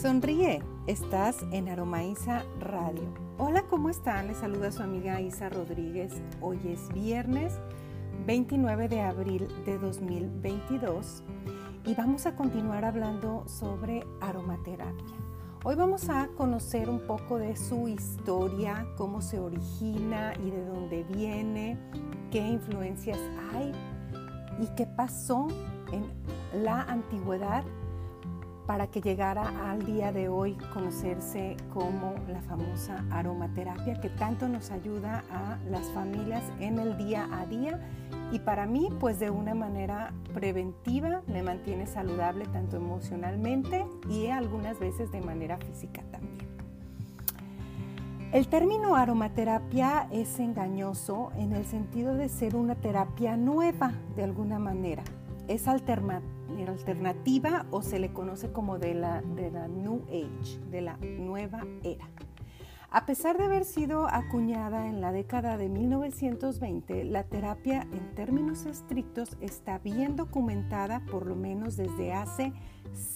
Sonríe, estás en Aromaiza Radio. Hola, ¿cómo están? Les saluda su amiga Isa Rodríguez. Hoy es viernes 29 de abril de 2022 y vamos a continuar hablando sobre aromaterapia. Hoy vamos a conocer un poco de su historia, cómo se origina y de dónde viene, qué influencias hay y qué pasó en la antigüedad para que llegara al día de hoy conocerse como la famosa aromaterapia que tanto nos ayuda a las familias en el día a día y para mí pues de una manera preventiva me mantiene saludable tanto emocionalmente y algunas veces de manera física también. El término aromaterapia es engañoso en el sentido de ser una terapia nueva de alguna manera. Es alternativa alternativa o se le conoce como de la, de la New Age, de la nueva era. A pesar de haber sido acuñada en la década de 1920, la terapia en términos estrictos está bien documentada por lo menos desde hace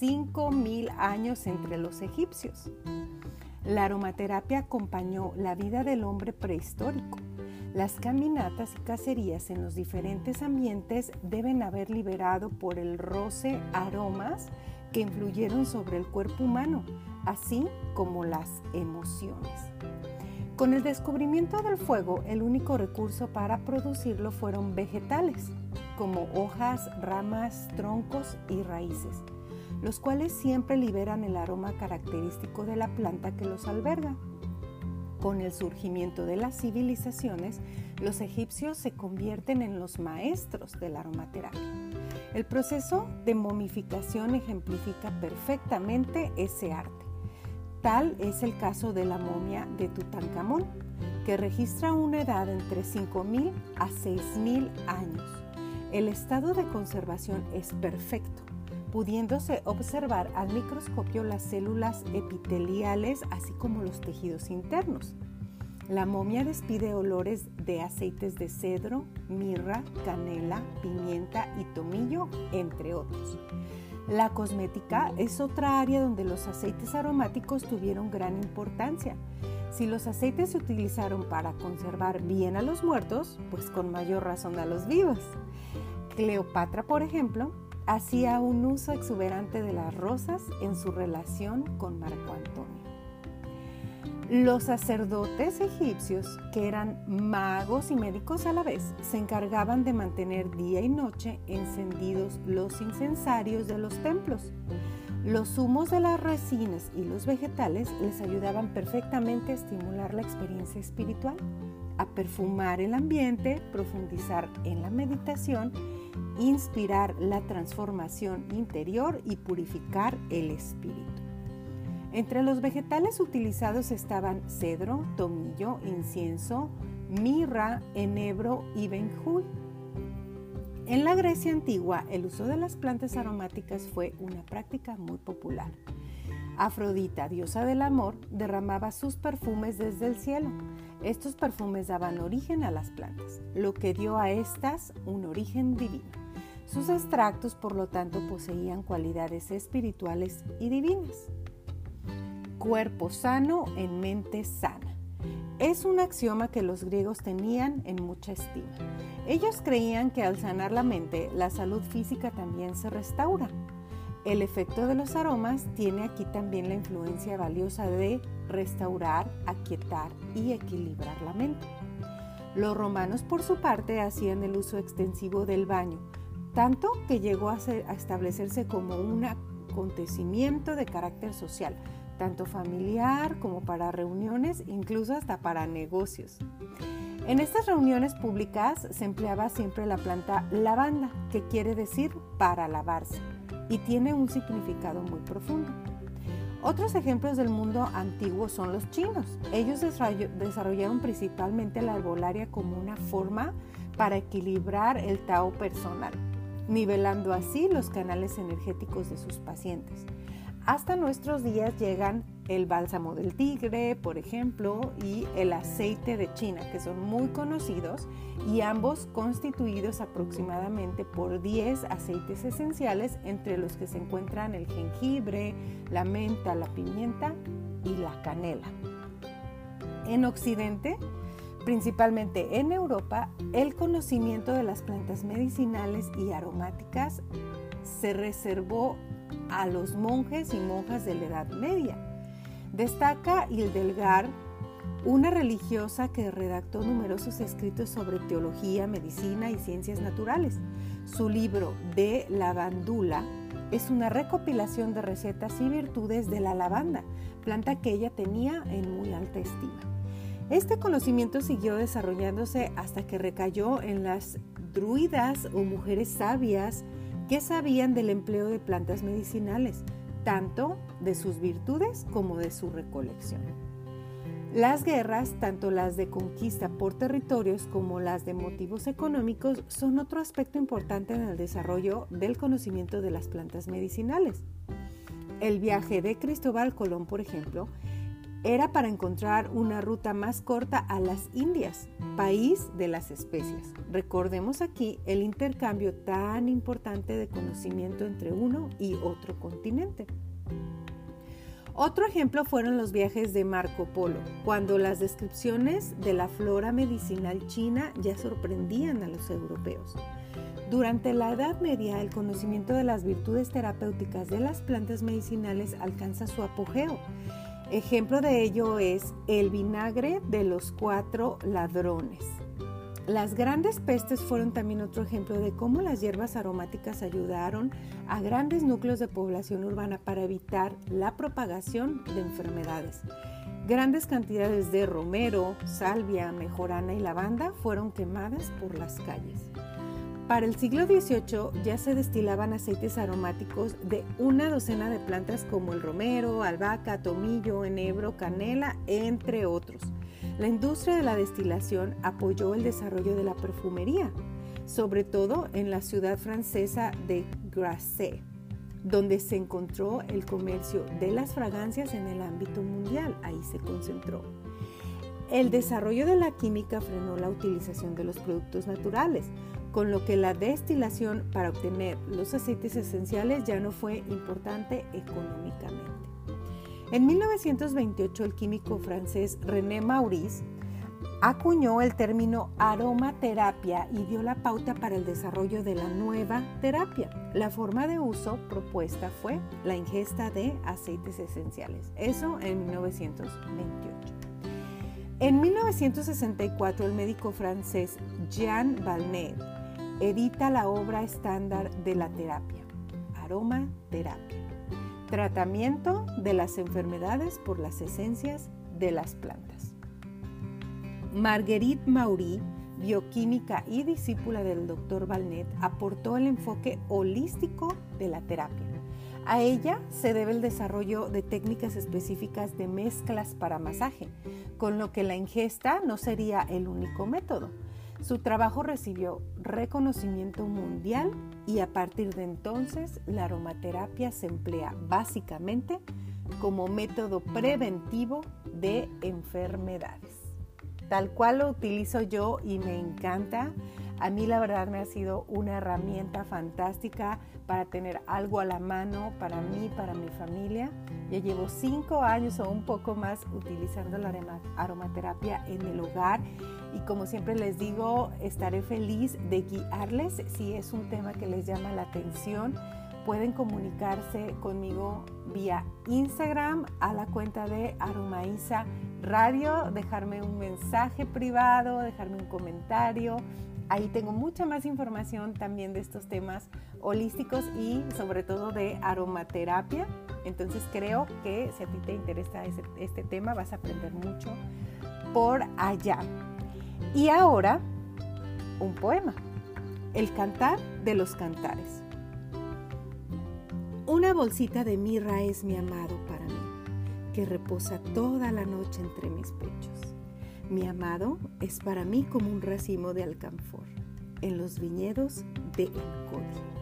5.000 años entre los egipcios. La aromaterapia acompañó la vida del hombre prehistórico las caminatas y cacerías en los diferentes ambientes deben haber liberado por el roce aromas que influyeron sobre el cuerpo humano, así como las emociones. Con el descubrimiento del fuego, el único recurso para producirlo fueron vegetales, como hojas, ramas, troncos y raíces, los cuales siempre liberan el aroma característico de la planta que los alberga. Con el surgimiento de las civilizaciones, los egipcios se convierten en los maestros de la aromaterapia. El proceso de momificación ejemplifica perfectamente ese arte. Tal es el caso de la momia de Tutankamón, que registra una edad entre 5.000 a 6.000 años. El estado de conservación es perfecto pudiéndose observar al microscopio las células epiteliales así como los tejidos internos. La momia despide olores de aceites de cedro, mirra, canela, pimienta y tomillo, entre otros. La cosmética es otra área donde los aceites aromáticos tuvieron gran importancia. Si los aceites se utilizaron para conservar bien a los muertos, pues con mayor razón a los vivos. Cleopatra, por ejemplo, hacía un uso exuberante de las rosas en su relación con Marco Antonio. Los sacerdotes egipcios, que eran magos y médicos a la vez, se encargaban de mantener día y noche encendidos los incensarios de los templos. Los humos de las resinas y los vegetales les ayudaban perfectamente a estimular la experiencia espiritual, a perfumar el ambiente, profundizar en la meditación inspirar la transformación interior y purificar el espíritu. Entre los vegetales utilizados estaban cedro, tomillo, incienso, mirra, enebro y benjuy. En la Grecia antigua, el uso de las plantas aromáticas fue una práctica muy popular. Afrodita, diosa del amor, derramaba sus perfumes desde el cielo. Estos perfumes daban origen a las plantas, lo que dio a estas un origen divino. Sus extractos, por lo tanto, poseían cualidades espirituales y divinas. Cuerpo sano en mente sana. Es un axioma que los griegos tenían en mucha estima. Ellos creían que al sanar la mente, la salud física también se restaura. El efecto de los aromas tiene aquí también la influencia valiosa de restaurar, aquietar y equilibrar la mente. Los romanos, por su parte, hacían el uso extensivo del baño, tanto que llegó a, establecerse como un acontecimiento de carácter social, tanto familiar como para reuniones, incluso hasta para negocios. En estas reuniones públicas se empleaba siempre la planta lavanda, que quiere decir para lavarse, y tiene un significado muy profundo. Otros ejemplos del mundo antiguo son los chinos. Ellos desarrollaron principalmente la herbolaria como una forma para equilibrar el Tao personal nivelando así los canales energéticos de sus pacientes. Hasta nuestros días llegan el bálsamo del tigre, por ejemplo, y el aceite de China, que son muy conocidos y ambos constituidos aproximadamente por 10 aceites esenciales, entre los que se encuentran el jengibre, la menta, la pimienta y la canela. En Occidente, principalmente en Europa, el conocimiento de las plantas medicinales y aromáticas se reservó a los monjes y monjas de la Edad Media. Destaca Hildegard, una religiosa que redactó numerosos escritos sobre teología, medicina y ciencias naturales. Su libro De Lavandula es una recopilación de recetas y virtudes de la lavanda, planta que ella tenía en muy alta estima. Este conocimiento siguió desarrollándose hasta que recayó en las druidas o mujeres sabias que sabían del empleo de plantas medicinales, tanto de sus virtudes como de su recolección. Las guerras, tanto las de conquista por territorios como las de motivos económicos, son otro aspecto importante en el desarrollo del conocimiento de las plantas medicinales. El viaje de Cristóbal Colón, por ejemplo, era para encontrar una ruta más corta a las Indias, país de las especias. Recordemos aquí el intercambio tan importante de conocimiento entre uno y otro continente. Otro ejemplo fueron los viajes de Marco Polo, cuando las descripciones de la flora medicinal china ya sorprendían a los europeos. Durante la Edad Media, el conocimiento de las virtudes terapéuticas de las plantas medicinales alcanza su apogeo Ejemplo de ello es el vinagre de los cuatro ladrones. Las grandes pestes fueron también otro ejemplo de cómo las hierbas aromáticas ayudaron a grandes núcleos de población urbana para evitar la propagación de enfermedades. Grandes cantidades de romero, salvia, mejorana y lavanda fueron quemadas por las calles. Para el siglo XVIII ya se destilaban aceites aromáticos de una docena de plantas como el romero, albahaca, tomillo, enebro, canela, entre otros. La industria de la destilación apoyó el desarrollo de la perfumería, sobre todo en la ciudad francesa de Grasse, donde se encontró el comercio de las fragancias en el ámbito mundial. Ahí se concentró. El desarrollo de la química frenó la utilización de los productos naturales, con lo que la destilación para obtener los aceites esenciales ya no fue importante económicamente. En 1928 el químico francés René Maurice acuñó el término aromaterapia y dio la pauta para el desarrollo de la nueva terapia. La forma de uso propuesta fue la ingesta de aceites esenciales, eso en 1928. En 1964 el médico francés Jean Valnet edita la obra estándar de la terapia, aromaterapia, tratamiento de las enfermedades por las esencias de las plantas. Marguerite Maury, bioquímica y discípula del Dr. Balnet, aportó el enfoque holístico de la terapia. A ella se debe el desarrollo de técnicas específicas de mezclas para masaje, con lo que la ingesta no sería el único método su trabajo recibió reconocimiento mundial y a partir de entonces la aromaterapia se emplea básicamente como método preventivo de enfermedades. Tal cual lo utilizo yo y me encanta. A mí la verdad me ha sido una herramienta fantástica para tener algo a la mano para mí, para mi familia. Ya llevo cinco años o un poco más utilizando la aromaterapia en el hogar y como siempre les digo, estaré feliz de guiarles si es un tema que les llama la atención. Pueden comunicarse conmigo vía Instagram a la cuenta de Aromaísa Radio, dejarme un mensaje privado, dejarme un comentario. Ahí tengo mucha más información también de estos temas holísticos y sobre todo de aromaterapia. Entonces creo que si a ti te interesa este tema vas a aprender mucho por allá. Y ahora, un poema, El cantar de los cantares. Una bolsita de mirra es mi amado para mí, que reposa toda la noche entre mis pechos. Mi amado es para mí como un racimo de alcanfor en los viñedos de Encodi.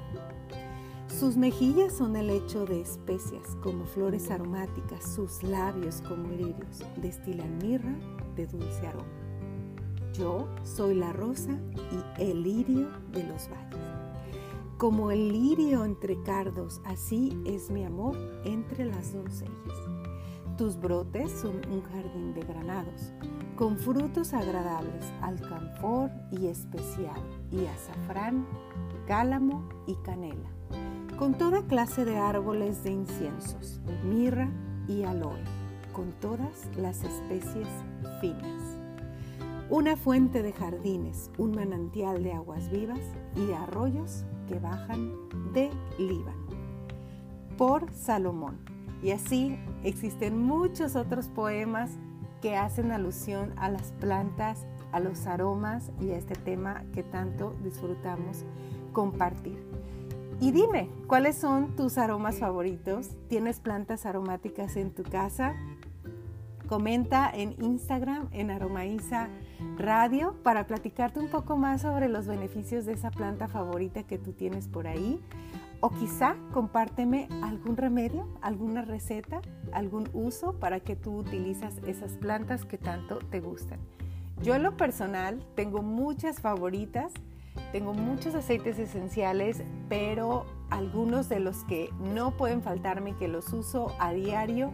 Sus mejillas son el hecho de especias como flores aromáticas, sus labios como lirios destilan mirra de dulce aroma. Yo soy la rosa y el lirio de los valles. Como el lirio entre cardos, así es mi amor entre las doncellas. Tus brotes son un jardín de granados, con frutos agradables, alcanfor y especial, y azafrán, cálamo y canela, con toda clase de árboles de inciensos, mirra y aloe, con todas las especies finas. Una fuente de jardines, un manantial de aguas vivas y arroyos que bajan de Líbano. Por Salomón. Y así existen muchos otros poemas que hacen alusión a las plantas, a los aromas y a este tema que tanto disfrutamos compartir. Y dime, ¿cuáles son tus aromas favoritos? ¿Tienes plantas aromáticas en tu casa? Comenta en Instagram en Aromaiza Radio para platicarte un poco más sobre los beneficios de esa planta favorita que tú tienes por ahí. O quizá compárteme algún remedio, alguna receta, algún uso para que tú utilizas esas plantas que tanto te gustan. Yo en lo personal tengo muchas favoritas, tengo muchos aceites esenciales, pero algunos de los que no pueden faltarme que los uso a diario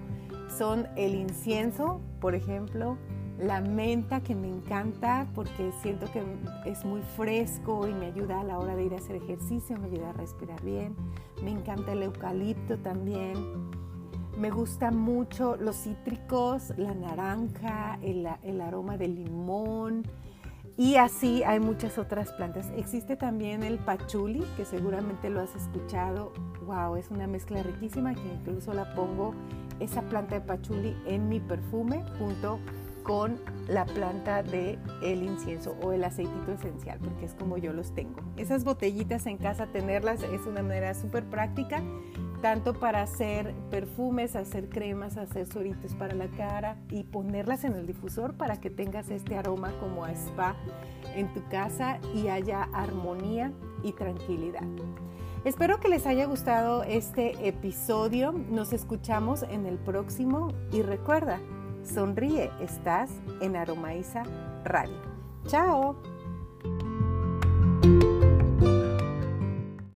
son el incienso, por ejemplo, la menta que me encanta porque siento que es muy fresco y me ayuda a la hora de ir a hacer ejercicio, me ayuda a respirar bien. Me encanta el eucalipto también. Me gusta mucho los cítricos, la naranja, el, aroma del limón. Y así hay muchas otras plantas. Existe también el pachuli, que seguramente lo has escuchado. Wow, es una mezcla riquísima que incluso la pongo esa planta de pachuli en mi perfume junto con la planta de el incienso o el aceitito esencial, porque es como yo los tengo. Esas botellitas en casa, tenerlas es una manera súper práctica, tanto para hacer perfumes, hacer cremas, hacer sueritos para la cara y ponerlas en el difusor para que tengas este aroma como a spa en tu casa y haya armonía y tranquilidad. Espero que les haya gustado este episodio. Nos escuchamos en el próximo y recuerda, Sonríe, estás en Aromaiza Radio. ¡Chao!